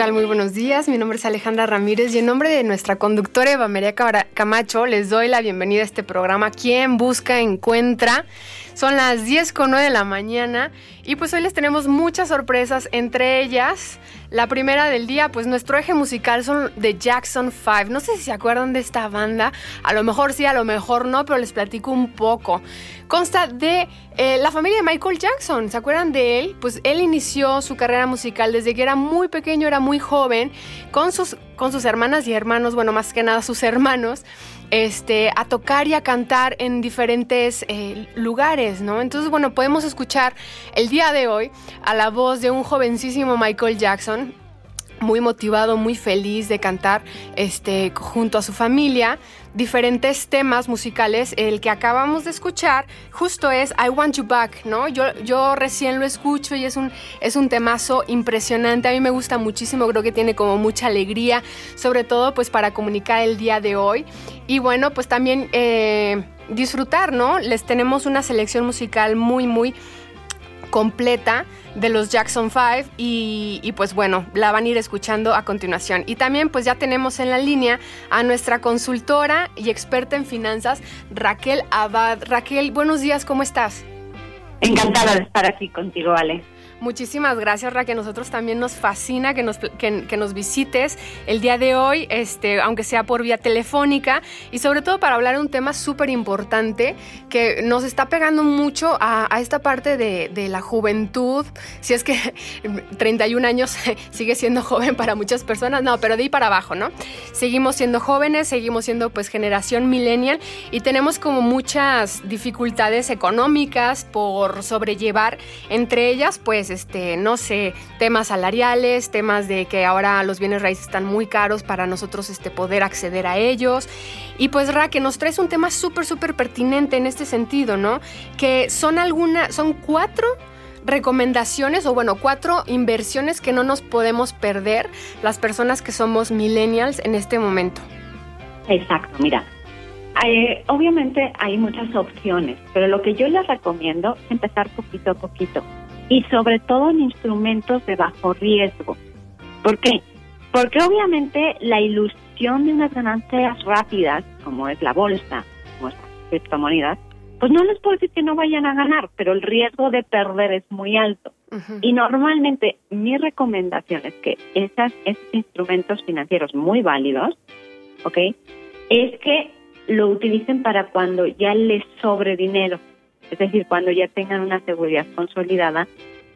Muy buenos días. Mi nombre es Alejandra Ramírez y en nombre de nuestra conductora Eva María Camacho les doy la bienvenida a este programa. Quien busca, encuentra. Son las 10 con 9 de la mañana y pues hoy les tenemos muchas sorpresas, entre ellas la primera del día, pues nuestro eje musical son The Jackson 5. No sé si se acuerdan de esta banda, a lo mejor sí, a lo mejor no, pero les platico un poco. Consta de eh, la familia de Michael Jackson, ¿se acuerdan de él? Pues él inició su carrera musical desde que era muy pequeño, era muy joven, con sus, con sus hermanas y hermanos, bueno, más que nada sus hermanos este, a tocar y a cantar en diferentes eh, lugares, ¿no? Entonces, bueno, podemos escuchar el día de hoy a la voz de un jovencísimo Michael Jackson, muy motivado, muy feliz de cantar este, junto a su familia diferentes temas musicales. El que acabamos de escuchar justo es I Want You Back, ¿no? Yo, yo recién lo escucho y es un, es un temazo impresionante. A mí me gusta muchísimo, creo que tiene como mucha alegría, sobre todo pues para comunicar el día de hoy. Y bueno, pues también eh, disfrutar, ¿no? Les tenemos una selección musical muy, muy completa de los Jackson 5 y, pues bueno, la van a ir escuchando a continuación. Y también pues ya tenemos en la línea a nuestra consultora y experta en finanzas, Raquel Abad. Raquel, buenos días, ¿cómo estás? Encantada de estar aquí contigo, Ale. Muchísimas gracias, Ra, que nosotros también nos fascina que nos, que, nos visites el día de hoy, este, aunque sea por vía telefónica, y sobre todo para hablar de un tema súper importante que nos está pegando mucho a, esta parte de, de, la juventud. Si es que 31 años sigue siendo joven para muchas personas, no, pero de ahí para abajo, ¿no? Seguimos siendo jóvenes, seguimos siendo pues generación millennial y tenemos como muchas dificultades económicas por sobrellevar, entre ellas, pues, este, no sé, temas salariales, temas de que ahora los bienes raíces están muy caros para nosotros este, poder acceder a ellos. Y pues Ra, que nos traes un tema súper, súper pertinente en este sentido, ¿no? Que son algunas, son cuatro recomendaciones o bueno, cuatro inversiones que no nos podemos perder las personas que somos millennials en este momento. Exacto, mira, obviamente hay muchas opciones, pero lo que yo les recomiendo es empezar poquito a poquito y sobre todo en instrumentos de bajo riesgo. ¿Por qué? Porque obviamente la ilusión de unas ganancias rápidas, como es la bolsa, como es las criptomonedas, pues no les puedo decir que no vayan a ganar, pero el riesgo de perder es muy alto. Y normalmente mi recomendación es que esas, esos instrumentos financieros muy válidos, ¿ok? Es que lo utilicen para cuando ya les sobre dinero es decir, cuando ya tengan una seguridad consolidada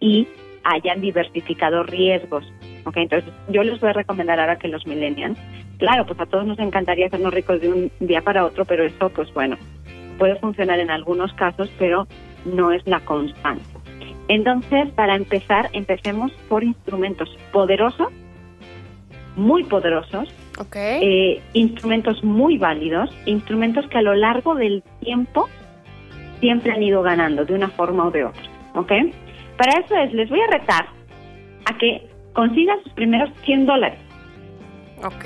y hayan diversificado riesgos. ¿ok? Entonces, yo les voy a recomendar ahora que los millennials, claro, pues a todos nos encantaría hacernos ricos de un día para otro, pero eso, pues bueno, puede funcionar en algunos casos, pero no es la constante. Entonces, para empezar, empecemos por instrumentos poderosos, muy poderosos, eh, instrumentos muy válidos, instrumentos que a lo largo del tiempo siempre han ido ganando de una forma o de otra, ¿ok? Para eso es, les voy a retar a que consigan sus primeros 100 dólares. Ok.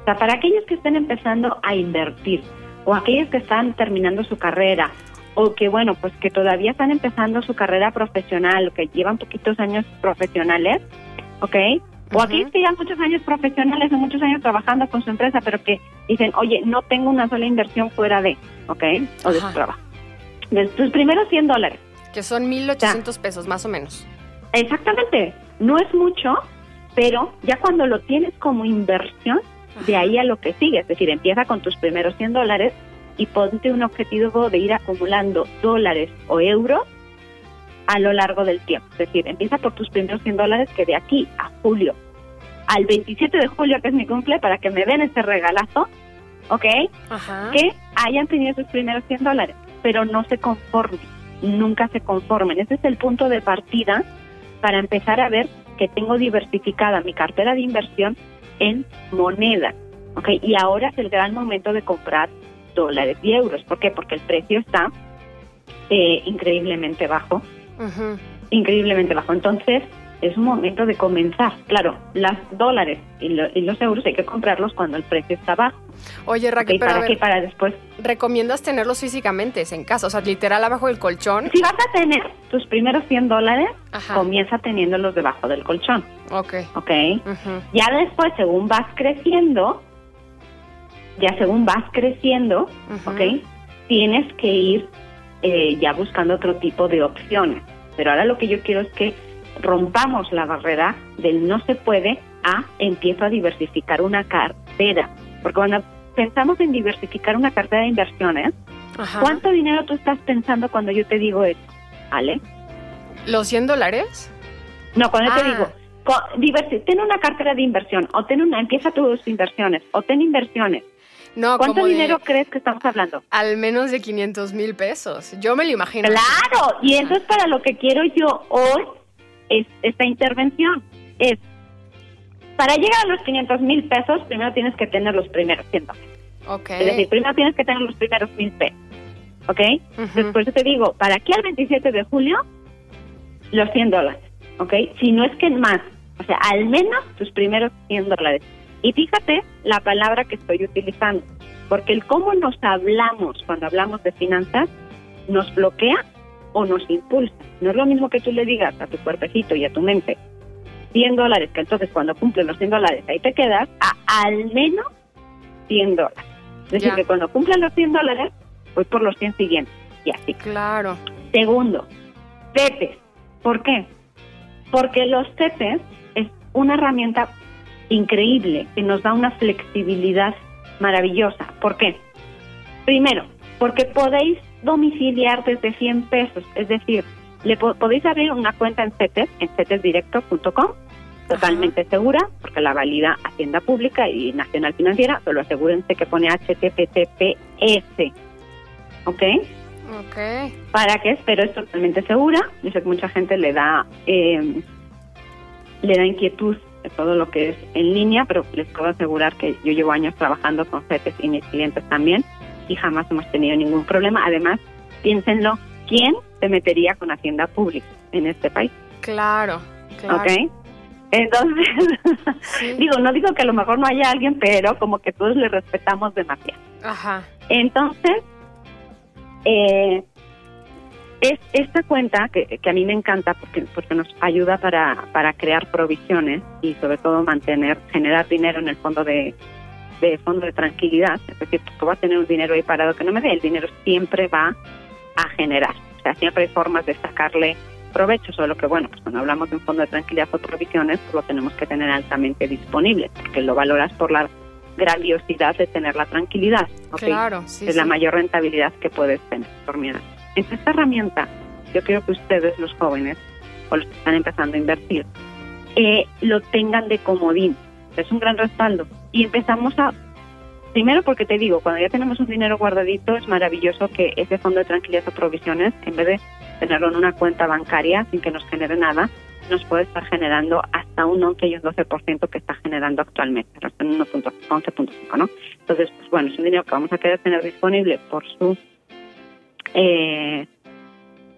O sea, para aquellos que estén empezando a invertir o aquellos que están terminando su carrera o que, bueno, pues que todavía están empezando su carrera profesional o que llevan poquitos años profesionales, ¿ok? O aquellos que llevan muchos años profesionales o muchos años trabajando con su empresa, pero que dicen, oye, no tengo una sola inversión fuera de, ¿ok? O de su trabajo de tus primeros 100 dólares. Que son 1.800 pesos, más o menos. Exactamente. No es mucho, pero ya cuando lo tienes como inversión, de ahí a lo que sigue. Es decir, empieza con tus primeros 100 dólares y ponte un objetivo de ir acumulando dólares o euros a lo largo del tiempo. Es decir, empieza por tus primeros 100 dólares que de aquí a julio, al 27 de julio, que es mi cumple, para que me den ese regalazo, ¿ok? Que hayan tenido sus primeros 100 dólares pero no se conformen, nunca se conformen. Ese es el punto de partida para empezar a ver que tengo diversificada mi cartera de inversión en moneda. ¿okay? Y ahora es el gran momento de comprar dólares y euros. ¿Por qué? Porque el precio está eh, increíblemente bajo. Increíblemente bajo. Entonces, es un momento de comenzar. Claro, los dólares y, los euros hay que comprarlos cuando el precio está bajo. Oye, Raquel, ¿para qué? Para después. ¿Recomiendas tenerlos físicamente en casa? O sea, literal abajo del colchón. Si vas a tener tus primeros 100 dólares, comienza teniéndolos debajo del colchón. Ok. Ok. Ya después, según vas creciendo, ya según vas creciendo, ok, tienes que ir eh, ya buscando otro tipo de opciones. Pero ahora lo que yo quiero es que rompamos la barrera del no se puede a empiezo a diversificar una cartera. Porque cuando pensamos en diversificar una cartera de inversiones, ¿cuánto dinero tú estás pensando cuando yo te digo eso? ¿Ale? ¿Los 100 dólares? No, cuando te ah. digo, ten una cartera de inversión, o ten una, empieza tus inversiones, o ten inversiones. No, ¿Cuánto dinero crees que estamos hablando? Al menos de 500 mil pesos. Yo me lo imagino. Claro, y eso es para lo que quiero yo hoy es esta intervención. Es, para llegar a los 500 mil pesos, primero tienes que tener los primeros 100 dólares. Okay. Es decir, primero tienes que tener los primeros mil pesos. ¿Ok? Después te digo, para aquí al 27 de julio, los 100 dólares. ¿Ok? Si no es que más. O sea, al menos tus primeros 100 dólares. Y fíjate la palabra que estoy utilizando. Porque el cómo nos hablamos cuando hablamos de finanzas nos bloquea o nos impulsa. No es lo mismo que tú le digas a tu cuerpecito y a tu mente 100 dólares, que entonces cuando cumplen los 100 dólares ahí te quedas, a al menos 100 dólares. Es decir, que cuando cumplen los 100 dólares, pues por los 100 siguientes. Y así. Claro. Segundo, CETES. ¿Por qué? Porque los CETES es una herramienta increíble que nos da una flexibilidad maravillosa. ¿Por qué? Primero, porque podéis domiciliar desde 100 pesos, es decir, le podéis abrir una cuenta en CETES, en cetesdirecto.com, totalmente segura, porque la valida Hacienda Pública y Nacional Financiera, solo asegúrense que pone HTTPS, ¿ok? Ok. ¿Para qué? Pero es totalmente segura. Yo sé que mucha gente le da, eh, le da inquietud de todo lo que es en línea, pero les puedo asegurar que yo llevo años trabajando con CETES y mis clientes también y jamás hemos tenido ningún problema. Además, piénsenlo, ¿quién se metería con Hacienda Pública en este país? Claro, claro. ¿Ok? Entonces, digo, no digo que a lo mejor no haya alguien, pero como que todos le respetamos demasiado. Ajá. Entonces, eh, es esta cuenta que, que, a mí me encanta porque, porque nos ayuda para, para crear provisiones y sobre todo mantener, generar dinero en el fondo de, de fondo de tranquilidad. Es decir, tú vas a tener un dinero ahí parado que no me dé, el dinero siempre va a generar. O sea, siempre hay formas de sacarle provecho, solo que bueno, pues cuando hablamos de un fondo de tranquilidad o provisiones, pues lo tenemos que tener altamente disponible, porque lo valoras por la grandiosidad de tener la tranquilidad. Claro, sí, Es la mayor rentabilidad que puedes tener por miedo. Entonces, esta herramienta, yo quiero que ustedes, los jóvenes, o los que están empezando a invertir, eh, lo tengan de comodín. Es un gran respaldo. Y empezamos a Primero porque te digo, cuando ya tenemos un dinero guardadito, es maravilloso que ese fondo de tranquilidad o provisiones, en vez de tenerlo en una cuenta bancaria sin que nos genere nada, nos puede estar generando hasta un 11 y un 12% que está generando actualmente, en 11.5, ¿no? Entonces, pues bueno, es un dinero que vamos a querer tener disponible por su eh,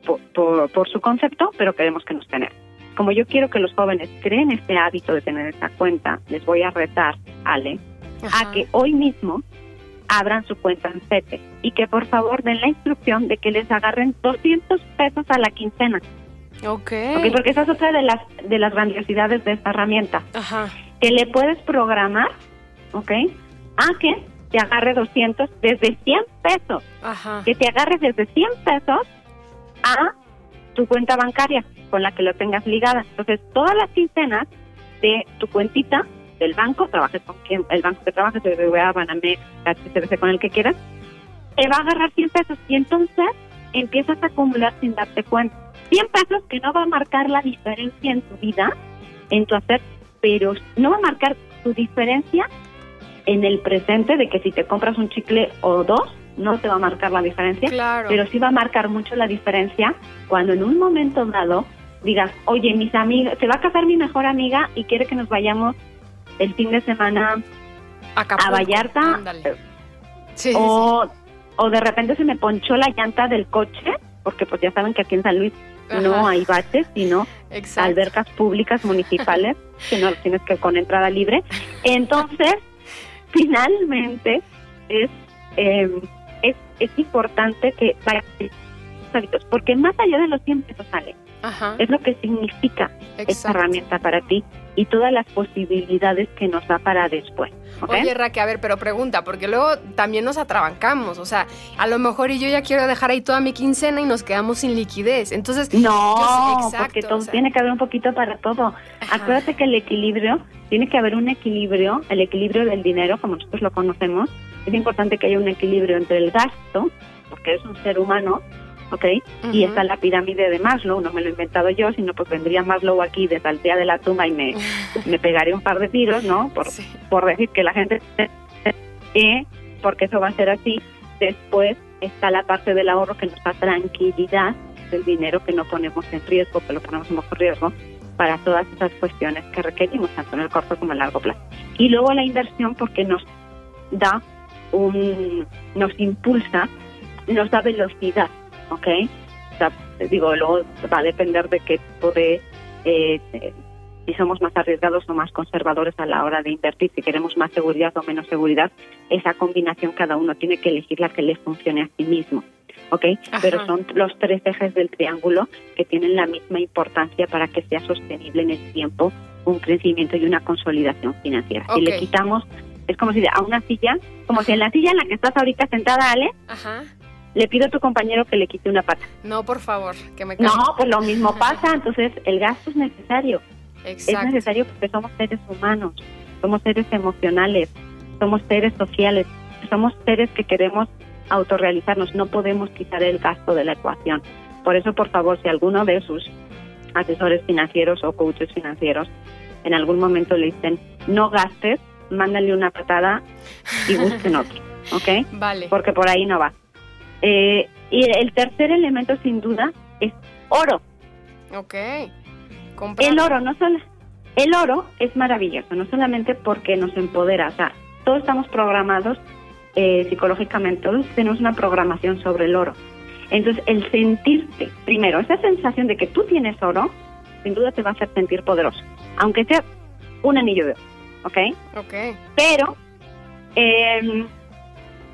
por, su concepto, pero queremos que nos tener. Como yo quiero que los jóvenes creen este hábito de tener esta cuenta, les voy a retar, Ale, Ajá. a que hoy mismo abran su cuenta en CETE y que por favor den la instrucción de que les agarren 200 pesos a la quincena. Okay. ok. Porque esa es otra de las de las grandiosidades de esta herramienta. Ajá. Que le puedes programar, ¿ok? A que te agarre 200 desde 100 pesos. Ajá. Que te agarre desde 100 pesos a tu cuenta bancaria con la que lo tengas ligada. Entonces, todas las quincenas de tu cuentita del banco, trabajes con quien, el banco que trabajes, BBVA, Banamex, HSBC, con el que quieras, te va a agarrar 100 pesos y entonces empiezas a acumular sin darte cuenta. 100 pesos que no va a marcar la diferencia en tu vida, en tu hacer, pero no va a marcar tu diferencia en el presente de que si te compras un chicle o dos, no te va a marcar la diferencia, claro. pero sí va a marcar mucho la diferencia cuando en un momento dado digas, oye, mis amigas, se va a casar mi mejor amiga y quiere que nos vayamos el fin de semana Acapulco. a Vallarta sí, o, sí. o de repente se me ponchó la llanta del coche, porque pues ya saben que aquí en San Luis Ajá. no hay baches, sino Exacto. albercas públicas municipales, que no tienes que con entrada libre. Entonces, finalmente es, eh, es, es importante que vaya hábitos, porque más allá de los 100 pesos sale, Ajá. es lo que significa Exacto. esta herramienta para ti y todas las posibilidades que nos da para después. ¿okay? Oye, Raque, a ver, pero pregunta, porque luego también nos atrabancamos, o sea, a lo mejor y yo ya quiero dejar ahí toda mi quincena y nos quedamos sin liquidez, entonces... No, yo, exacto, porque todo, o sea, tiene que haber un poquito para todo. Ajá. Acuérdate que el equilibrio, tiene que haber un equilibrio, el equilibrio del dinero, como nosotros lo conocemos, es importante que haya un equilibrio entre el gasto, porque es un ser humano, ¿ok? Y está la pirámide de Maslow, no me lo he inventado yo, sino pues vendría Maslow aquí de saldría de la tumba y me, me pegaría un par de tiros, ¿no? Por, Sí. por decir que la gente eh, porque eso va a ser así. Después está la parte del ahorro que nos da tranquilidad del dinero que no ponemos en riesgo, que lo ponemos en bajo riesgo para todas esas cuestiones que requerimos, tanto en el corto como en el largo plazo. Y luego la inversión porque nos da un, nos impulsa, nos da velocidad, ¿ok? O sea, digo, luego va a depender de qué tipo de, eh, de- si somos más arriesgados o más conservadores a la hora de invertir, si queremos más seguridad o menos seguridad, esa combinación cada uno tiene que elegir la que le funcione a sí mismo, ¿ok? Ajá. Pero son los tres ejes del triángulo que tienen la misma importancia para que sea sostenible en el tiempo un crecimiento y una consolidación financiera. Si le quitamos, es como si a una silla, como si en la silla en la que estás ahorita sentada, Ale, Ajá. Le pido a tu compañero que le quite una pata. No, por favor, que me No, pues lo mismo pasa, entonces el gasto es necesario. Exacto. Es necesario porque somos seres humanos, somos seres emocionales, somos seres sociales, somos seres que queremos autorrealizarnos, no podemos quitar el gasto de la ecuación. Por eso, por favor, si alguno de sus asesores financieros o coaches financieros en algún momento le dicen no gastes, mándale una patada y busquen otro, ¿ok? Vale. Porque por ahí no va. Eh, y el tercer elemento, sin duda, es oro. Ok. Comprar. El oro, no solo. El oro es maravilloso, no solamente porque nos empodera, o sea, todos estamos programados eh, psicológicamente, todos tenemos una programación sobre el oro. Entonces, el sentirte, primero, esa sensación de que tú tienes oro, sin duda te va a hacer sentir poderoso, aunque sea un anillo de oro, ¿ok? Ok. Pero, eh,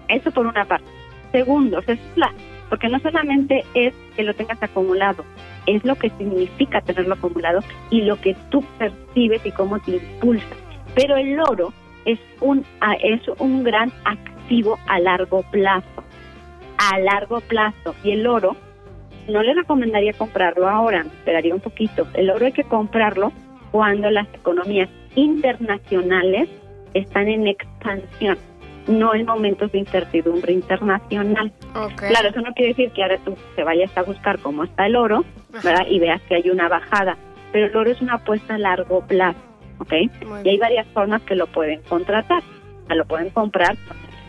eso por una parte. Segundo, o sea, es la, porque no solamente es que lo tengas acumulado, es lo que significa tenerlo acumulado y lo que tú percibes y cómo te impulsa. Pero el oro es un, es un gran activo a largo plazo. A largo plazo. Y el oro, no le recomendaría comprarlo ahora, esperaría un poquito. El oro hay que comprarlo cuando las economías internacionales están en expansión, no en momentos de incertidumbre internacional. Claro, eso no quiere decir que ahora tú te vayas a buscar cómo está el oro, ¿verdad? Y veas que hay una bajada, pero el oro es una apuesta a largo plazo, ¿ok? Y hay varias formas que lo pueden contratar. O sea, lo pueden comprar,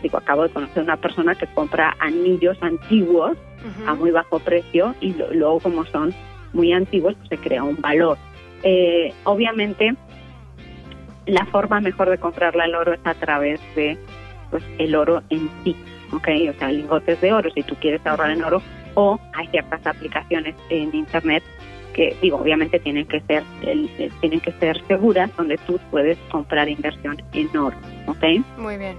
digo, acabo de conocer una persona que compra anillos antiguos a muy bajo precio y lo- luego como son muy antiguos, pues se crea un valor. Eh, obviamente, la forma mejor de comprarla el oro es a través de pues el oro en sí, ¿ok? O sea, lingotes de oro, si tú quieres ahorrar en oro, o hay ciertas aplicaciones en internet que digo obviamente tienen que ser el- el- tienen que ser seguras donde tú puedes comprar inversión en oro ¿ok? Muy bien.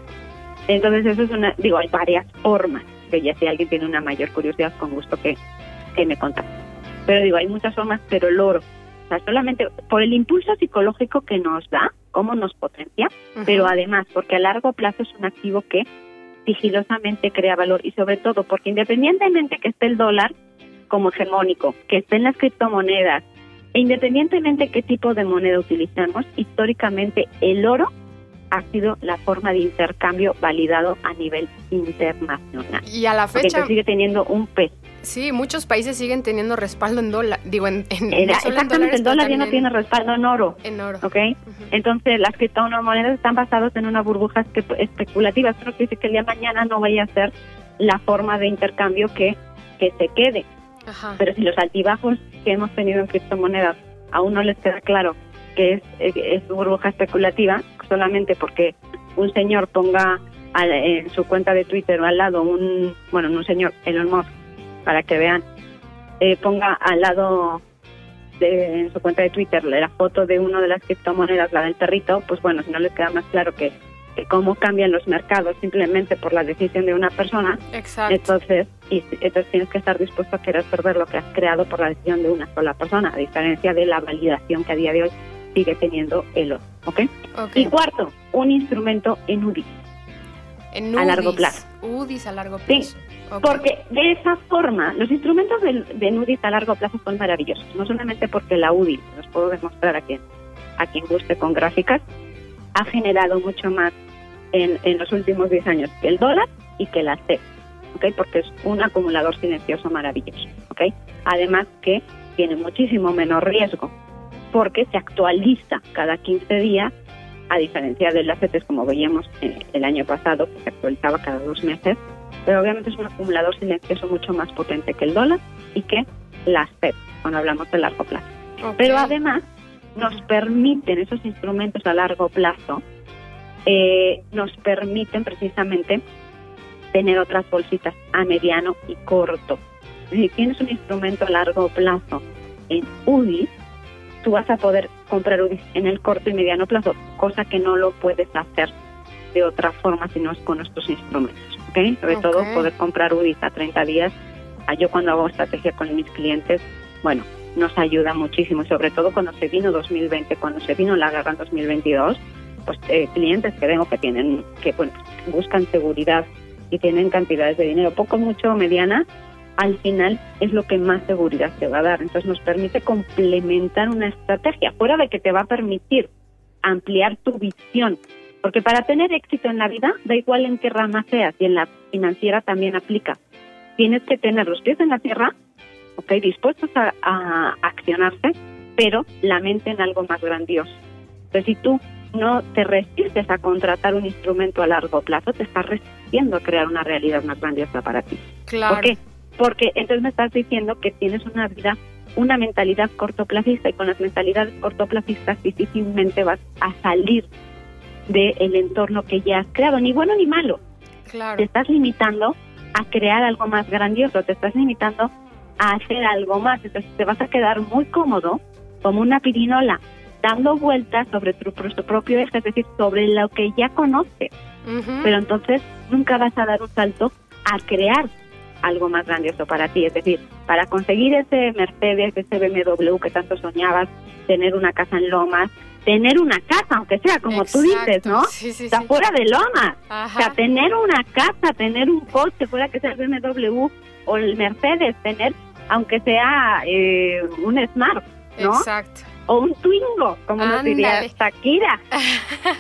Entonces eso es una, digo, hay varias formas, que ya si alguien tiene una mayor curiosidad, con gusto que, que me contacte. Pero digo, hay muchas formas, pero el oro, o sea, solamente por el impulso psicológico que nos da, cómo nos potencia, pero además porque a largo plazo es un activo que sigilosamente crea valor y sobre todo porque independientemente que esté el dólar como hegemónico, que esté en las criptomonedas, e independientemente qué tipo de moneda utilicemos, históricamente el oro ha sido la forma de intercambio validado a nivel internacional. Y a la Porque fecha, entonces sigue teniendo un peso. Sí, muchos países siguen teniendo respaldo en dólar. Digo, en, en, exactamente, dólares, el dólar ya no tiene respaldo en oro, en oro. ¿ok? Entonces las criptomonedas están basadas en una burbuja espe- especulativa. Eso quiere decir que el día de mañana no vaya a ser la forma de intercambio que, que se quede. Ajá. Pero si los altibajos que hemos tenido en criptomonedas aún no les queda claro que es, es burbuja especulativa, solamente porque un señor ponga al- en su cuenta de Twitter al lado un, bueno, no un señor, Elon Musk, para que vean, eh, ponga al lado de, en su cuenta de Twitter la foto de una de las criptomonedas, la del perrito, pues bueno, si no les queda más claro que, que cómo cambian los mercados simplemente por la decisión de una persona, Exacto. entonces, y, entonces tienes que estar dispuesto a querer perder lo que has creado por la decisión de una sola persona, a diferencia de la validación que a día de hoy sigue teniendo el oro. ¿ok? Ok. Y cuarto, un instrumento en UDI. En a largo UDIs. plazo. UDIs a largo Sí, Porque de esa forma, los instrumentos de, de a largo plazo son maravillosos. No solamente porque la UDI, los puedo demostrar a quien, a quien guste con gráficas, ha generado mucho más en, en los últimos 10 años que el dólar y que la CEP. ¿ok? Porque es un acumulador silencioso maravilloso. ¿ok? Además que tiene muchísimo menos riesgo porque se actualiza cada 15 días, a diferencia de las CETES como veíamos eh, el año pasado, que se actualizaba cada dos meses, pero obviamente es un acumulador silencioso mucho más potente que el dólar y que las CEP, cuando hablamos de largo plazo. Pero además nos permiten esos instrumentos a largo plazo, eh, nos permiten precisamente tener otras bolsitas a mediano y corto. Si tienes un instrumento a largo plazo en UDI, tú vas a poder comprar UDI en el corto y mediano plazo, cosa que no lo puedes hacer de otra forma si no es con estos instrumentos. ¿Ok? Sobre Ok. todo poder comprar UDI a 30 días. Ah, Yo cuando hago estrategia con mis clientes, bueno, nos ayuda muchísimo, y sobre todo cuando se vino 2020, cuando se vino la guerra en 2022, pues eh, clientes que tengo que tienen, que bueno, buscan seguridad y tienen cantidades de dinero, poco, mucho, mediana, al final es lo que más seguridad te va a dar. Entonces nos permite complementar una estrategia, fuera de que te va a permitir ampliar tu visión. Porque para tener éxito en la vida, da igual en qué rama seas, y en la financiera también aplica. Tienes que tener los pies en la tierra, ok, dispuestos a, a accionarse, pero la mente en algo más grandioso. Entonces, si tú no te resistes a contratar un instrumento a largo plazo, te estás resistiendo a crear una realidad más grandiosa para ti. Claro. ¿Por qué? Porque entonces me estás diciendo que tienes una vida, una mentalidad cortoplacista y con las mentalidades cortoplacistas difícilmente vas a salir del entorno que ya has creado, ni bueno ni malo. Claro. Te estás limitando a crear algo más grandioso, te estás limitando a hacer algo más, entonces te vas a quedar muy cómodo como una pirinola dando vueltas sobre tu, tu propio eje, es decir, sobre lo que ya conoces. Pero entonces nunca vas a dar un salto a crear algo más grandioso para ti. Es decir, para conseguir ese Mercedes, ese BMW que tanto soñabas, tener una casa en Lomas, tener una casa, aunque sea como tú dices, Exacto. ¿no? Sí, sí, Está sí. fuera de Lomas. Ajá. O sea, tener una casa, tener un coche, fuera que sea el BMW o el Mercedes, tener, aunque sea eh, un Smart, ¿no? Exacto. O un Twingo, como nos diría Ándale. Shakira.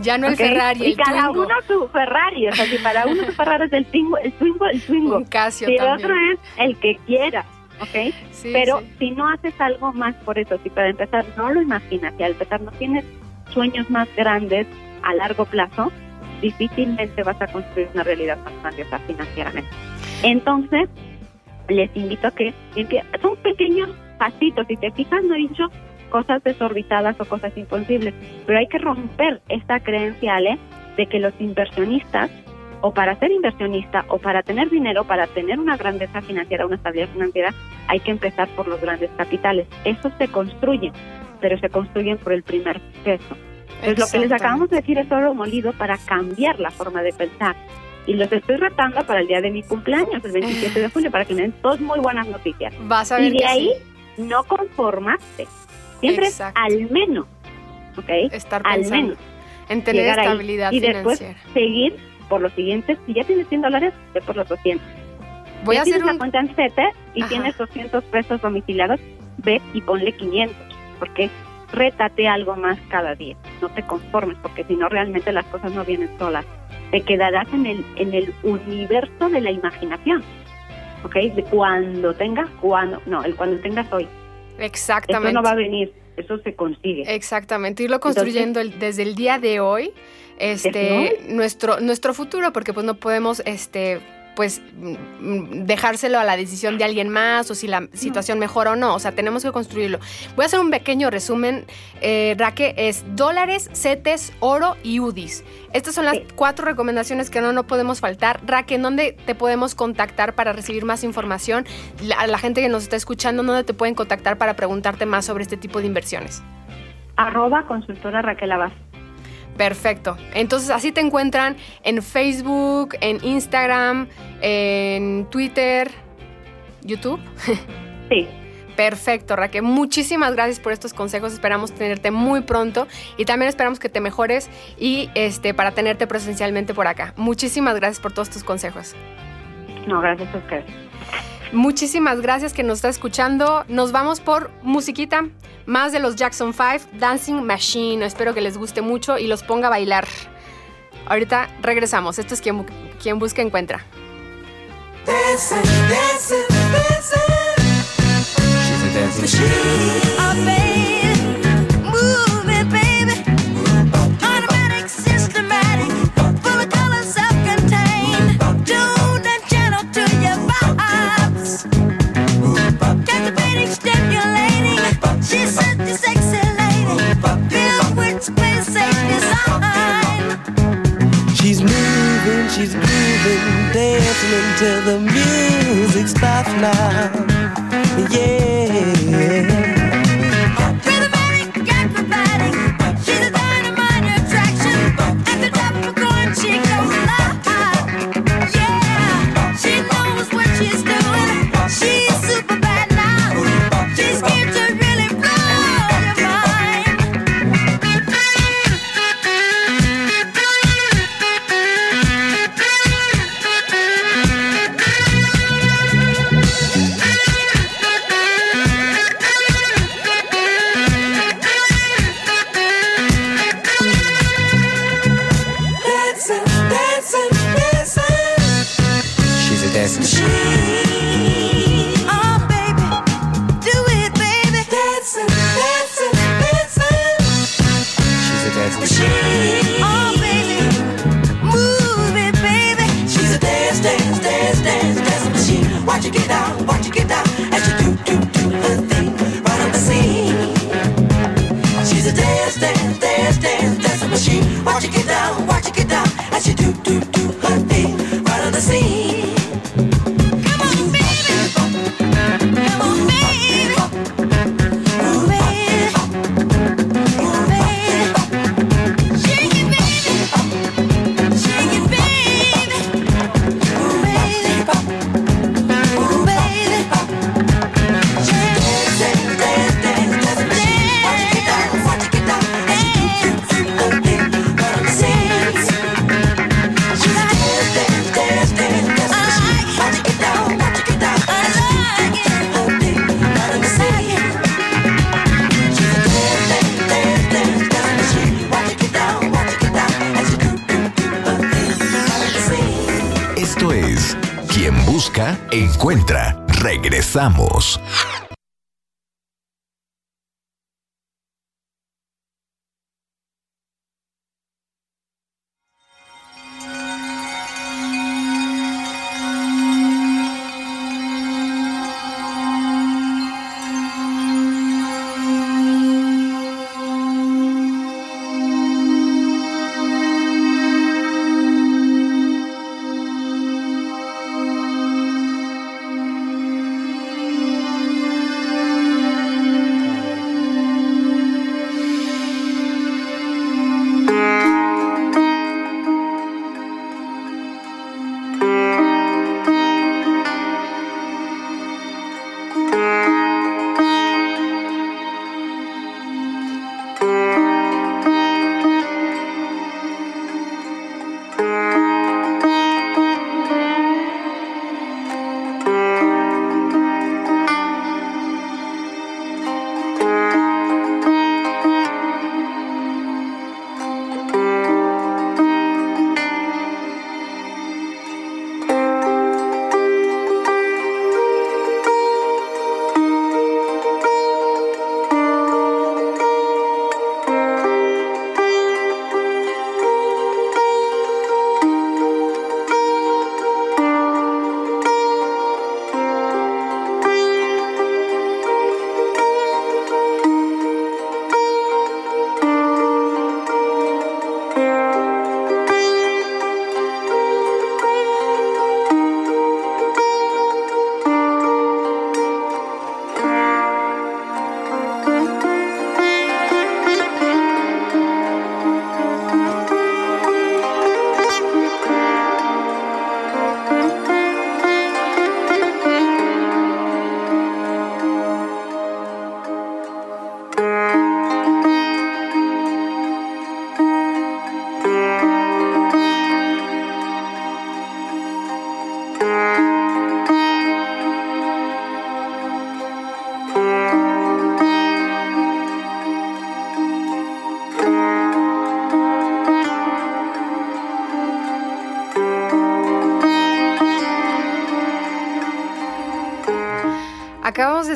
Ya no el ¿ok? Ferrari, y el cada Twingo. uno su Ferrari, o sea, si para uno su Ferrari es el Twingo, el Twingo, el Twingo. Un Casio Si el otro es el que quiera, ¿ok? Sí, Pero sí. si no haces algo más por eso, si para empezar no lo imaginas y al empezar no tienes sueños más grandes a largo plazo, difícilmente vas a construir una realidad más grandiosa financieramente. Entonces, les invito a que son pequeños pasitos, si te fijas no he dicho cosas desorbitadas o cosas imposibles, pero hay que romper esta creencia, Ale, de que los inversionistas, o para ser inversionista, o para tener dinero, para tener una grandeza financiera, una estabilidad financiera, hay que empezar por los grandes capitales. Eso se construye, pero se construyen por el primer peso. Entonces, lo que les acabamos de decir es oro molido para cambiar la forma de pensar. Y los estoy retando para el día de mi cumpleaños, el 27 de julio, para que me den dos muy buenas noticias. Vas a ver Y de ahí sí. no conformarse. Siempre es al menos, ¿ok? estar al menos. en tener llegar ahí. estabilidad Y después seguir por los siguientes. Si ya tienes 100 dólares, ve por los 200. Voy ya a hacer tienes la un cuenta en CETES y Ajá. tienes 200 pesos domiciliados, ve y ponle 500. Porque rétate algo más cada día. No te conformes, porque si no, realmente las cosas no vienen solas. Te quedarás en el, en el universo de la imaginación. ¿Ok? De cuando tengas, cuando. No, el cuando tengas hoy. Eso exactamente. no va a venir. Eso se consigue. Exactamente, irlo construyendo el- desde el día de hoy, este, nuestro, nuestro futuro, porque pues no podemos, este, pues mm, dejárselo a la decisión de alguien más o si la situación mejora o no, o sea, tenemos que construirlo. Voy a hacer un pequeño resumen, eh, Raque, es dólares, CETES, oro y UDIs. Estas son las Sí. cuatro recomendaciones que no, no podemos faltar. Raque, ¿en dónde te podemos contactar para recibir más información? La, a la gente que nos está escuchando, ¿dónde te pueden contactar para preguntarte más sobre este tipo de inversiones? Arroba consultora Raquel Abad. Perfecto. Entonces así te encuentran en Facebook, en Instagram, en Twitter, YouTube. Sí. Perfecto, Raquel. Muchísimas gracias por estos consejos. Esperamos tenerte muy pronto y también esperamos que te mejores y este para tenerte presencialmente por acá. Muchísimas gracias por todos tus consejos. No, gracias a ustedes. Muchísimas gracias que nos está escuchando. Nos vamos por musiquita, más de los Jackson 5, Dancing Machine. Espero que les guste mucho y los ponga a bailar. Ahorita regresamos. Esto es quien, Bu- quien busca encuentra. Dancing, dancing, dancing. She's a dancing machine. She's grooving, dancing until the music stops now. Yeah.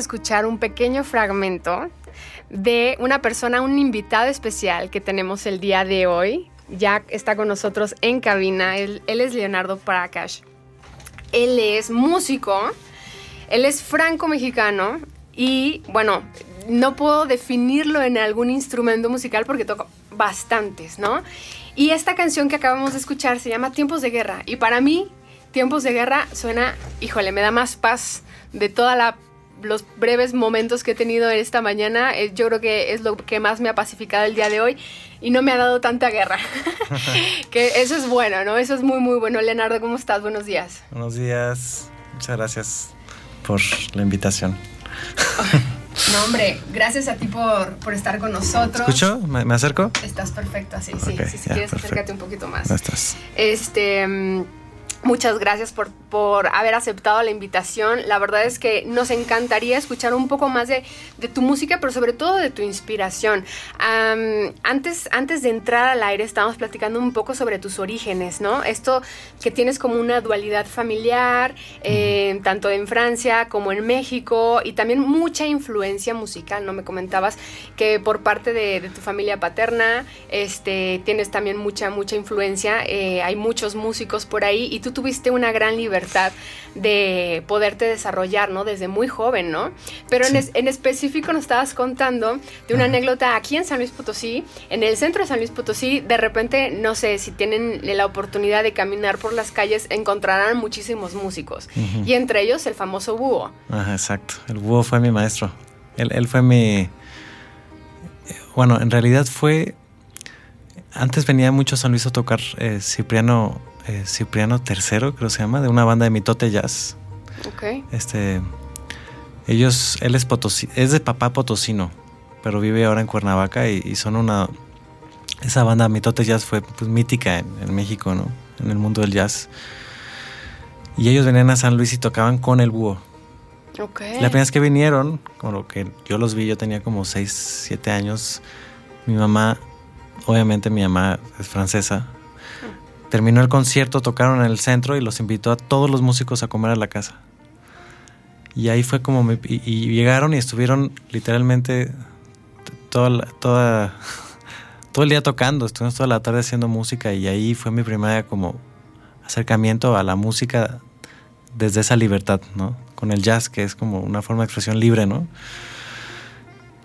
Escuchar un pequeño fragmento de una persona, un invitado especial que tenemos el día de hoy. Ya está con nosotros en cabina. Él, es Leonardo Prakash. Él es músico, él es franco-mexicano y, bueno, no puedo definirlo en algún instrumento musical porque toco bastantes, ¿no? Y esta canción que acabamos de escuchar se llama Tiempos de Guerra. Y para mí, Tiempos de Guerra suena, híjole, me da más paz de toda la los breves momentos que he tenido esta mañana, eh, yo creo que es lo que más me ha pacificado el día de hoy y no me ha dado tanta guerra. que eso es bueno, ¿no? Eso es muy, muy bueno. Leonardo, ¿cómo estás? Buenos días. Buenos días. Muchas gracias por la invitación. No, hombre, gracias a ti por, por estar con nosotros. ¿Escucho? ¿Me, me acerco? Estás perfecto, así, sí. Si quieres, perfecto. acércate un poquito más. ¿Dónde estás? Este, mm, muchas gracias por, por haber aceptado la invitación. La verdad es que nos encantaría escuchar un poco más de, de tu música, pero sobre todo de tu inspiración. Antes, antes de entrar al aire, estábamos platicando un poco sobre tus orígenes, ¿no? Esto que tienes como una dualidad familiar, eh, tanto en Francia como en México, y también mucha influencia musical, ¿no? Me comentabas que por parte de, de tu familia paterna, este, tienes también mucha, mucha influencia. eh, hay muchos músicos por ahí y tú tuviste una gran libertad de poderte desarrollar, ¿no? Desde muy joven, ¿no? Pero en, es- en específico nos estabas contando de una anécdota aquí en San Luis Potosí, en el centro de San Luis Potosí, de repente, no sé, si tienen la oportunidad de caminar por las calles, encontrarán muchísimos músicos. Y entre ellos el famoso búho. Ajá, exacto. El búho fue mi maestro. Él, él fue mi... Bueno, en realidad fue... Antes venía mucho a San Luis a tocar eh, Cipriano, eh, Cipriano III, creo se llama, de una banda de mitote jazz. Ok. Este, ellos, él es potosí, es de papá potosino, pero vive ahora en Cuernavaca y, y son una, esa banda Mitote Jazz fue pues, mítica en, en México, ¿no? En el mundo del jazz. Y ellos venían a San Luis y tocaban con el búho. Ok. La primera vez que vinieron, con lo que yo los vi, yo tenía como 6, 7 años. Mi mamá, obviamente mi mamá es francesa. Terminó el concierto, tocaron en el centro y los invitó a todos los músicos a comer a la casa. Y ahí fue como... me- y, llegaron y estuvieron literalmente toda, toda, todo el día tocando. Estuvimos toda la tarde haciendo música y ahí fue mi primera como acercamiento a la música desde esa libertad, ¿no? Con el jazz, que es como una forma de expresión libre, ¿no?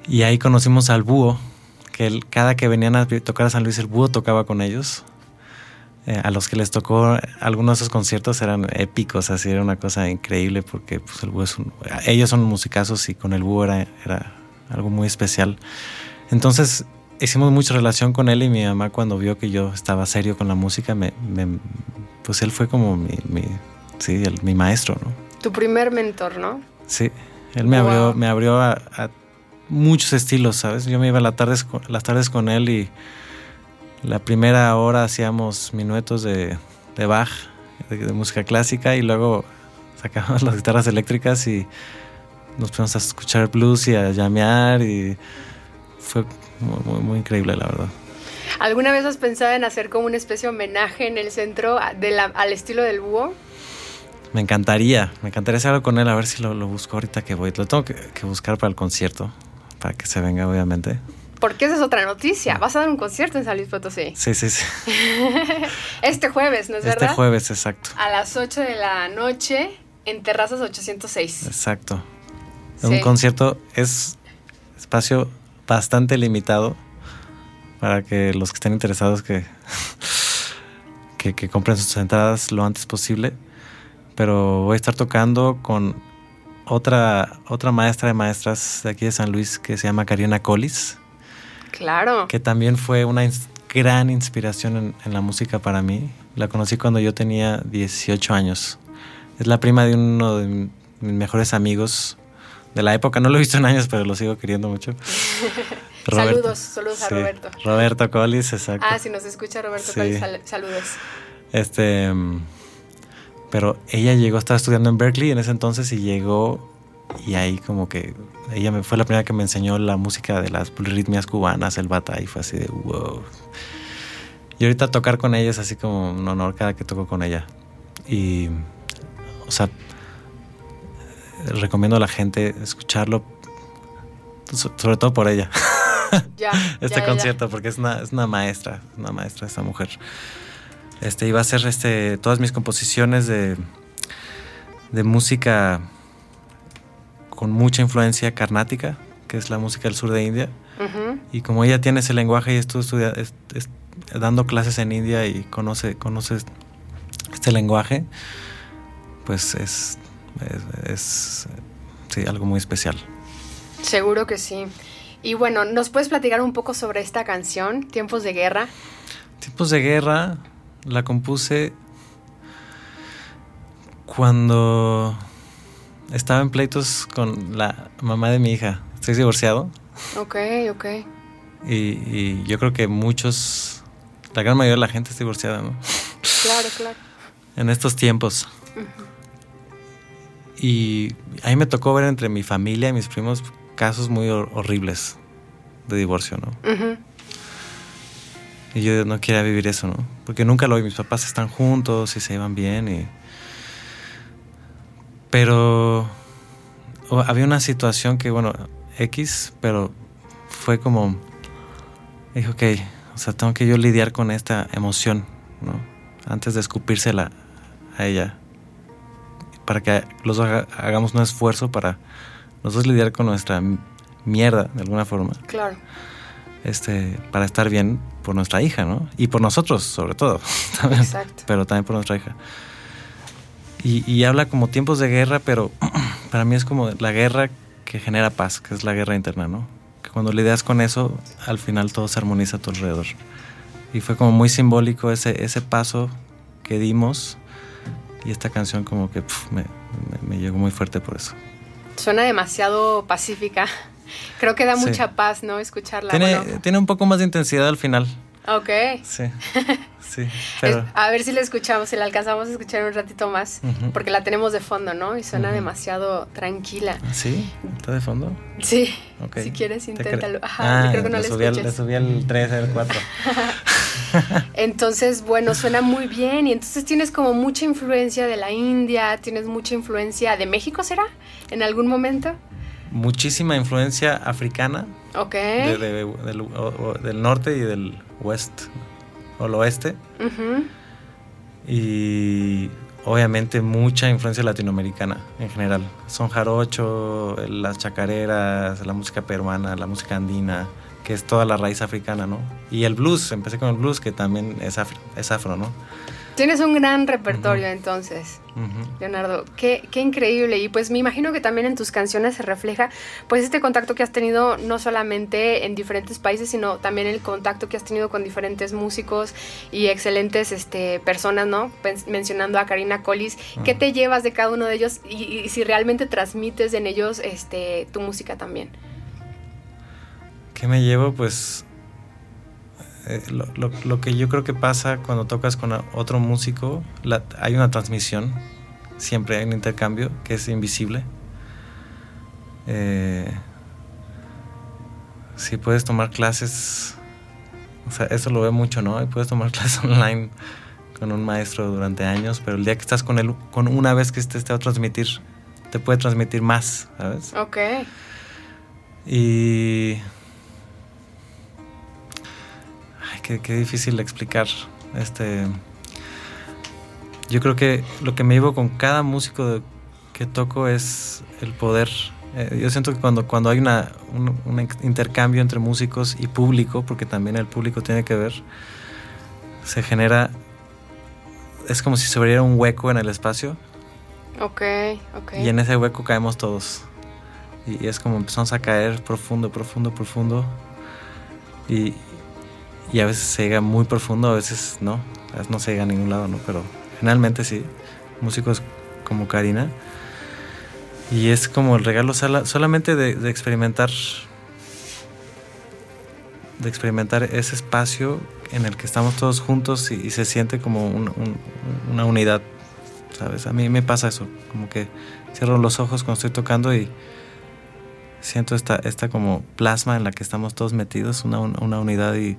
Y ahí conocimos al búho, que cada que venían a tocar a San Luis, el búho tocaba con ellos. Eh, a los que les tocó algunos de esos conciertos eran épicos, así era una cosa increíble porque pues, el búho es un- ellos son musicazos y con el búho era, era algo muy especial. Entonces hicimos mucha relación con él y mi mamá cuando vio que yo estaba serio con la música, me, me- pues él fue como mi, mi- sí, el- mi maestro, ¿no? Tu primer mentor, ¿no? Sí, él me Wow. abrió, me abrió a, a muchos estilos, ¿sabes? Yo me iba las tardes, las tardes con él y la primera hora hacíamos minuetos de, de Bach, de, de música clásica, y luego sacábamos las guitarras eléctricas y nos pusimos a escuchar blues y a llamear y fue muy, muy, muy increíble, la verdad. ¿Alguna vez has pensado en hacer como una especie de homenaje en el centro de la- al estilo del búho? Me encantaría, me encantaría hacer algo con él, a ver si lo, lo busco ahorita que voy. Lo tengo que, que buscar para el concierto, para que se venga, obviamente. Porque esa es otra noticia. Vas a dar un concierto en San Luis Potosí. Sí, sí, sí. Este jueves, ¿no es Este verdad? jueves, exacto. A las 8 de la noche en Terrazas 806. Exacto. Sí. Un concierto es espacio bastante limitado para que los que estén interesados que, que, que compren sus entradas lo antes posible. Pero voy a estar tocando con otra, otra maestra de maestras de aquí de San Luis que se llama Karina Collis, Claro. que también fue una ins- gran inspiración en, en la música para mí. La conocí cuando yo tenía 18 años. Es la prima de uno de mi- mis mejores amigos de la época. No lo he visto en años, pero lo sigo queriendo mucho. Saludos, saludos a Roberto. Roberto Collis, exacto. Ah, si nos escucha Roberto, Sí. Collis, sal- saludos. Este, mm, pero ella llegó, estaba estudiando en Berkeley en ese entonces y llegó y ahí como que ella me fue la primera que me enseñó la música de las ritmias cubanas, el bata y fue así de wow. Y ahorita tocar con ella es así como un honor cada que toco con ella. Y, o sea, recomiendo a la gente escucharlo, so- sobre todo por ella. Ya. este ya, ya, ya. concierto porque es una, es una maestra, una maestra esta mujer. Este iba a ser este todas mis composiciones de de música con mucha influencia carnática, que es la música del sur de India, y como ella tiene ese lenguaje y estuvo estudia- es- es- dando clases en India y conoce conoce este lenguaje, pues es es, es, sí, algo muy especial. Seguro que sí. Y bueno, ¿nos puedes platicar un poco sobre esta canción, Tiempos de Guerra? Tiempos de guerra la compuse cuando estaba en pleitos con la mamá de mi hija. Estoy divorciado Ok, ok. y, y yo creo que muchos, la gran mayoría de la gente está divorciada, ¿no? Claro, claro. En estos tiempos. Y ahí me tocó ver entre mi familia y mis primos casos muy hor- horribles de divorcio, ¿no? Y yo no quería vivir eso, ¿no? Porque nunca lo vi. Mis papás están juntos y se llevan bien. Y... Pero había una situación que, bueno, X, pero fue como... Dije, ok, o sea, tengo que yo lidiar con esta emoción, ¿no? Antes de escupírsela a ella. Para que los haga- hagamos un esfuerzo para los dos lidiar con nuestra mierda, de alguna forma Claro. este, para estar bien por nuestra hija, ¿no? Y por nosotros, sobre todo. Exacto. Pero también por nuestra hija. Y, y habla como tiempos de guerra, pero para mí es como la guerra que genera paz, que es la guerra interna, ¿no? Que cuando lidias con eso, al final todo se armoniza a tu alrededor. Y fue como muy simbólico ese, ese paso que dimos. Y esta canción como que pf, me, me- me llegó muy fuerte por eso. Suena demasiado pacífica. Creo que da Sí. mucha paz, ¿no? Escucharla. Tiene, Bueno, tiene un poco más de intensidad al final. Ok. Sí, sí. Pero, a ver si la escuchamos, si la alcanzamos a escuchar un ratito más, porque la tenemos de fondo, ¿no? Y suena demasiado tranquila. ¿Sí? ¿Está de fondo? Sí, Ok. si quieres inténtalo. Ajá, Ah, yo creo que no le subí, al, le subí al 3, al 4. Entonces, bueno, suena muy bien y entonces tienes como mucha influencia de la India, tienes mucha influencia de México, ¿será? ¿En algún momento? Muchísima influencia africana Ok. de- de- del, o- o- del norte y del west, o el oeste. Y obviamente mucha influencia latinoamericana en general. Son jarocho, las chacareras, la música peruana, la música andina, que es toda la raíz africana, ¿no? Y el blues, empecé con el blues, que también es afro, es afro ¿no? Tienes un gran repertorio entonces. Leonardo, qué, qué increíble. Y pues me imagino que también en tus canciones se refleja pues este contacto que has tenido no solamente en diferentes países, sino también el contacto que has tenido con diferentes músicos y excelentes este, personas, ¿no? Mencionando a Karina Collis. ¿Qué te llevas de cada uno de ellos y, y si realmente transmites en ellos este, tu música también? ¿Qué me llevo? Pues eh, lo, lo- lo que yo creo que pasa cuando tocas con otro músico, la- hay una transmisión, siempre hay un intercambio que es invisible. Eh, si puedes tomar clases, o sea, eso lo veo mucho, ¿no? Y puedes tomar clases online con un maestro durante años, pero el día que estás con él, con una vez que este te va a transmitir, te puede transmitir más, ¿sabes? Ok. Y. qué, qué difícil explicar. Este. Yo creo que lo que me llevo con cada músico de- que toco es el poder. Eh, yo siento que cuando, cuando hay una, un, un intercambio entre músicos y público, porque también el público tiene que ver, se genera. Es como si se abriera un hueco en el espacio Ok, ok. y en ese hueco caemos todos. Y es como empezamos a caer profundo, profundo, profundo. Y, y a veces se llega muy profundo, a veces no. A veces no se llega a ningún lado, ¿no? Pero generalmente sí. Músicos como Karina. Y es como el regalo sola- solamente de, experimentar. De experimentar ese espacio en el que estamos todos juntos y, se siente como un- un- una unidad ¿sabes? A mí me pasa eso, como que cierro los ojos cuando estoy tocando y siento esta, esta como plasma en la que estamos todos metidos, una, un- una unidad y,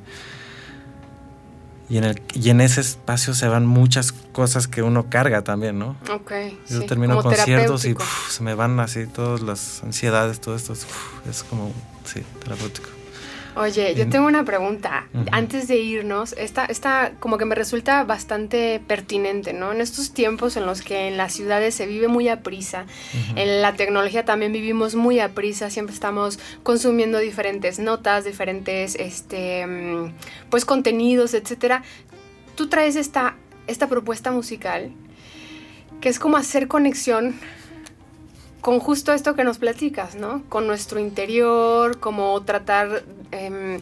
y, en el, y en ese espacio se van muchas cosas que uno carga también, ¿no? Ok. Yo sí, termino conciertos y puf, se me van así todas las ansiedades, todo esto, es como, sí, terapéutico. Oye, yo En- tengo una pregunta. Antes de irnos, esta, esta como que me resulta bastante pertinente, ¿no? En estos tiempos en los que en las ciudades se vive muy a prisa, en la tecnología también vivimos muy a prisa, siempre estamos consumiendo diferentes notas, diferentes, este, mm, pues contenidos, etcétera. Tú traes esta, esta propuesta musical que es como hacer conexión con justo esto que nos platicas, ¿no? Con nuestro interior, como tratar em,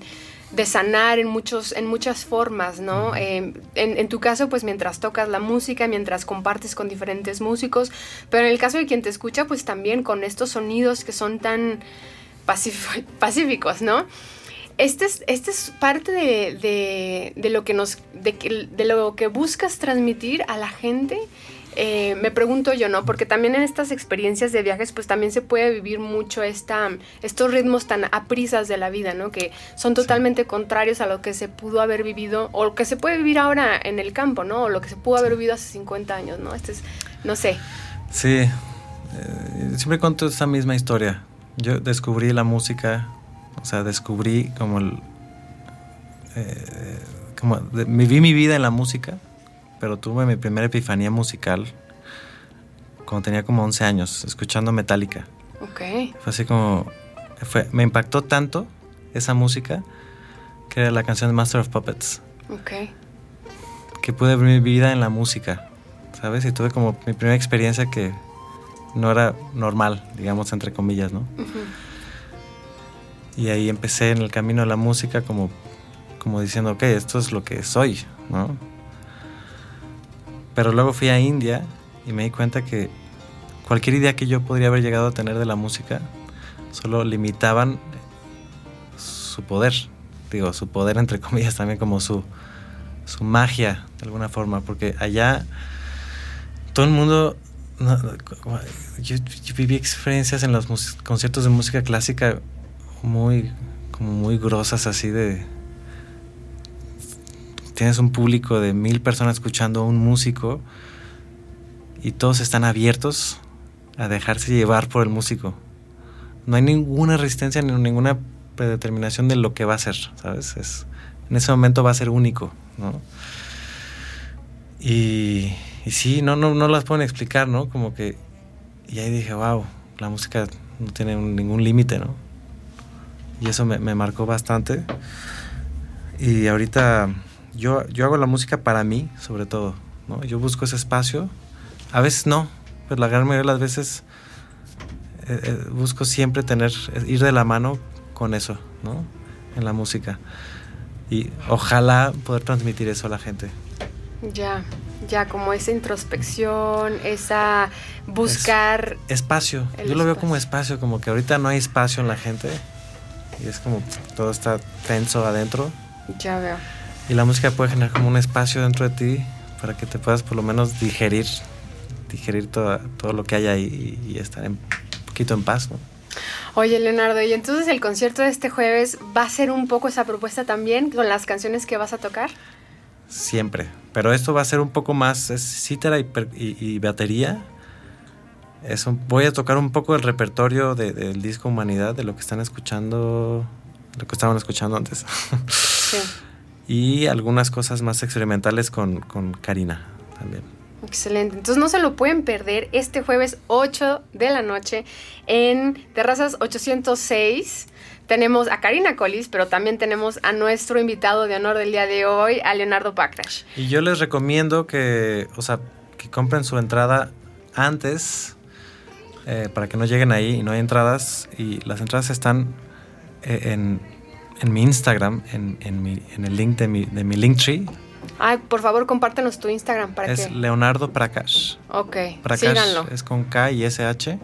de sanar en, muchos, en muchas formas, ¿no? Em, en, en tu caso, pues mientras tocas la música, mientras compartes con diferentes músicos, pero en el caso de quien te escucha, pues también con estos sonidos que son tan pacíf- pacíficos, ¿no? Este es, este es parte de, de- de lo que nos de, de lo que buscas transmitir a la gente. Eh, me pregunto yo, ¿no? Porque también en estas experiencias de viajes, pues también se puede vivir mucho esta, estos ritmos tan aprisas de la vida, ¿no? Que son totalmente contrarios a lo que se pudo haber vivido o lo que se puede vivir ahora en el campo, ¿no? O lo que se pudo haber vivido hace 50 años, ¿no? Este es, no sé. Sí, eh, siempre cuento esa misma historia. Yo descubrí la música, o sea, descubrí como el... eh, como de- viví mi vida en la música, pero tuve mi primera epifanía musical cuando tenía como 11 años, escuchando Metallica. Ok. Fue así como... Fue, me impactó tanto esa música que era la canción de Master of Puppets Ok. que pude ver mi vida en la música, ¿sabes? Y tuve como mi primera experiencia que no era normal, digamos, entre comillas, ¿no? Y ahí empecé en el camino de la música como, como diciendo, ok, esto es lo que soy, ¿no? Pero luego fui a India y me di cuenta que cualquier idea que yo podría haber llegado a tener de la música solo limitaban su poder, digo, su poder entre comillas también como su, su magia de alguna forma, porque allá todo el mundo, yo, yo viví experiencias en los conciertos de música clásica muy, como muy grosas así de, tienes un público de mil personas escuchando a un músico y todos están abiertos a dejarse llevar por el músico. No hay ninguna resistencia ni ninguna predeterminación de lo que va a ser, ¿sabes? Es, en ese momento va a ser único, ¿no? Y, sí, no, no, no las pueden explicar, ¿no? Como que... Y ahí dije, wow, la música no tiene ningún límite, ¿no? Y eso me, me marcó bastante. Y ahorita yo, yo hago la música para mí, sobre todo, ¿no? Yo busco ese espacio. A veces no, pero la gran mayoría de las veces eh, eh, busco siempre tener, eh, ir de la mano con eso, ¿no? En la música. Y ojalá poder transmitir eso a la gente. Ya, ya, como esa introspección, esa buscar. Espacio. El Yo lo veo como espacio, como que ahorita no hay espacio en la gente. Y es como todo está tenso adentro. Ya veo. Y la música puede generar como un espacio dentro de ti para que te puedas por lo menos digerir, digerir todo, todo lo que hay ahí y, y estar en- un poquito en paz, ¿no? Oye, Leonardo, y entonces el concierto de este jueves va a ser un poco esa propuesta también con las canciones que vas a tocar. Siempre. Pero esto va a ser un poco más es cítara y, y- y batería. Es un- voy a tocar un poco el repertorio de- del disco Humanidad, de lo que están escuchando, lo que estaban escuchando antes. Sí. y algunas cosas más experimentales con, con Karina también. Excelente. Entonces no se lo pueden perder este jueves 8 de la noche en Terrazas 806. Tenemos a Karina Collis, pero también tenemos a nuestro invitado de honor del día de hoy, a Leonardo Pacrash. Y yo les recomiendo que, o sea, que compren su entrada antes eh, para que no lleguen ahí y no hay entradas. Y las entradas están eh, en, en mi Instagram, en, en mi- en el link de mi, de mi Linktree. Ay, por favor, compártenos tu Instagram para Es que... Leonardo Prakash. Ok, Prakash síganlo. es con K y SH.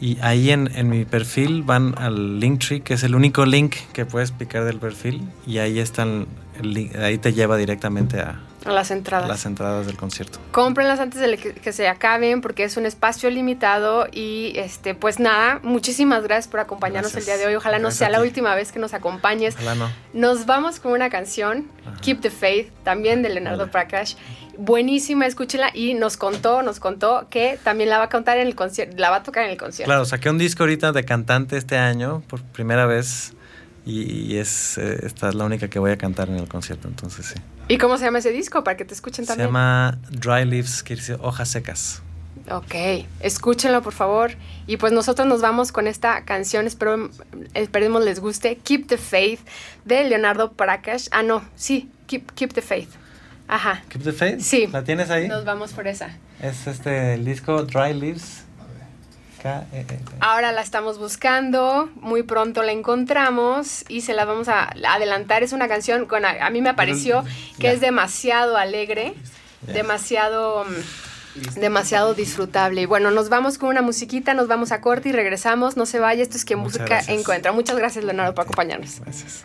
Y ahí en, en mi perfil van al Linktree, que es el único link que puedes picar del perfil. Y ahí están, el link- ahí te lleva directamente a, A las entradas. las entradas del concierto. Cómprenlas antes de que, se acaben porque es un espacio limitado y este pues nada, muchísimas gracias por acompañarnos Gracias. el día de hoy. Ojalá no sea la ti. última vez que nos acompañes. Ojalá no. Nos vamos con una canción, Ajá. Keep the Faith, también de Leonardo Vale. Prakash. Buenísima, escúchela y nos contó, nos contó que también la va a cantar en el concierto, la va a tocar en el concierto. Claro, saqué un disco ahorita de cantante este año por primera vez y, y es eh, esta es la única que voy a cantar en el concierto, entonces sí. ¿Y cómo se llama ese disco para que te escuchen Se también? llama Dry Leaves, quiere decir hojas secas. Ok, escúchenlo por favor. Y pues nosotros nos vamos con esta canción, espero, esperemos les guste, Keep the Faith de Leonardo Prakash. Ah, no, sí, Keep, Keep the Faith. Ajá, Keep the Faith. Sí. ¿La tienes ahí? nos vamos por esa. Es este el disco Dry Leaves. K -E -E -T. Ahora la estamos buscando, muy pronto la encontramos y se la vamos a adelantar. Es una canción, bueno, a mí me pareció que es demasiado alegre, demasiado, mm, demasiado disfrutable. Y bueno, nos vamos con una musiquita, nos vamos a corte y regresamos. No se vaya, esto es que Muchas música gracias. encuentra. Muchas gracias, Leonardo, por acompañarnos. Gracias.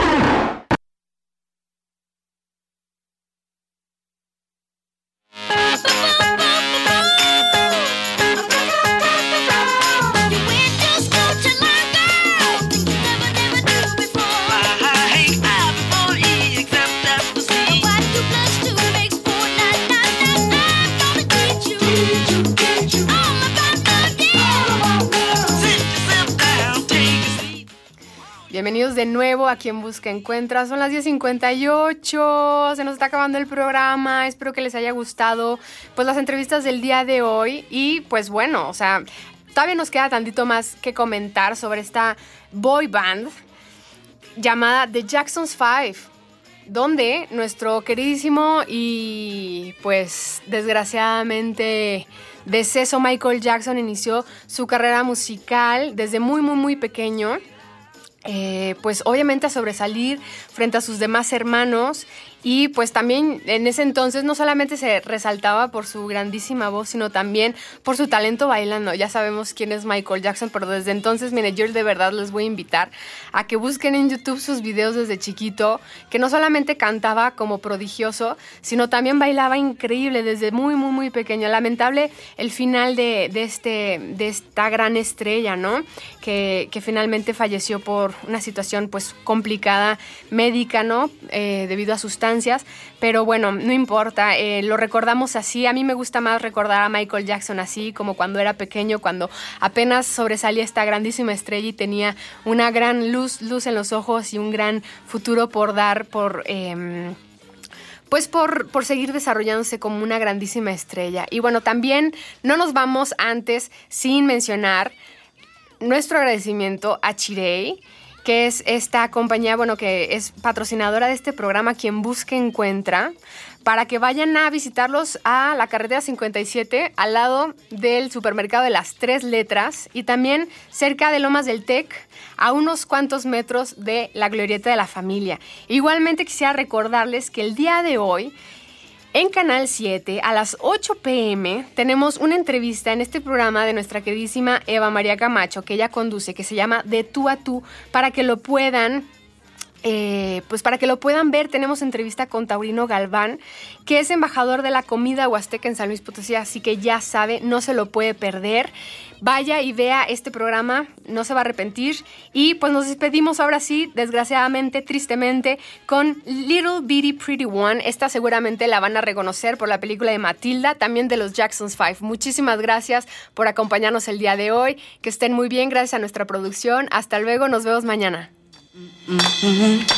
Quien Busca Encuentra. Son las 10.58, se nos está acabando el programa. Espero que les haya gustado pues las entrevistas del día de hoy. Y pues bueno, o sea, todavía nos queda tantito más que comentar sobre esta boy band llamada The Jacksons Five, donde nuestro queridísimo y pues desgraciadamente deceso Michael Jackson inició su carrera musical desde muy muy muy pequeño. Eh, pues obviamente a sobresalir frente a sus demás hermanos y pues también en ese entonces no solamente se resaltaba por su grandísima voz, sino también por su talento bailando. Ya sabemos quién es Michael Jackson, pero desde entonces, mire, yo de verdad les voy a invitar a que busquen en YouTube sus videos desde chiquito, que no solamente cantaba como prodigioso, sino también bailaba increíble desde muy, muy, muy pequeño. Lamentable el final de, de este, de esta gran estrella, ¿no? Que, que finalmente falleció por una situación pues complicada médica, ¿no? Eh, debido a sustancias pero bueno, no importa, eh, lo recordamos así. A mí me gusta más recordar a Michael Jackson así, como cuando era pequeño, cuando apenas sobresalía esta grandísima estrella y tenía una gran luz, luz en los ojos y un gran futuro por dar, por... em, pues por, por, seguir desarrollándose como una grandísima estrella. Y bueno, también no nos vamos antes sin mencionar nuestro agradecimiento a Chirei, que es esta compañía, bueno, que es patrocinadora de este programa, quien busque encuentra, para que vayan a visitarlos a la carretera 57, al lado del supermercado de las tres letras, y también cerca de Lomas del Tec, a unos cuantos metros de la glorieta de la familia. Igualmente quisiera recordarles que el día de hoy en Canal 7, a las 8 pm, tenemos una entrevista en este programa de nuestra queridísima Eva María Camacho, que ella conduce, que se llama De tú a tú, para que lo puedan eh, pues para que lo puedan ver, tenemos entrevista con Taurino Galván, que es embajador de la comida huasteca en San Luis Potosí, así que ya sabe, no se lo puede perder. Vaya y vea este programa, no se va a arrepentir. Y pues nos despedimos ahora sí, desgraciadamente, tristemente, con Little Bitty Pretty One. Esta seguramente la van a reconocer por la película de Matilda, también de los Jacksons Five. Muchísimas gracias por acompañarnos el día de hoy. Que estén muy bien, gracias a nuestra producción. Hasta luego, nos vemos mañana. Mm-hmm.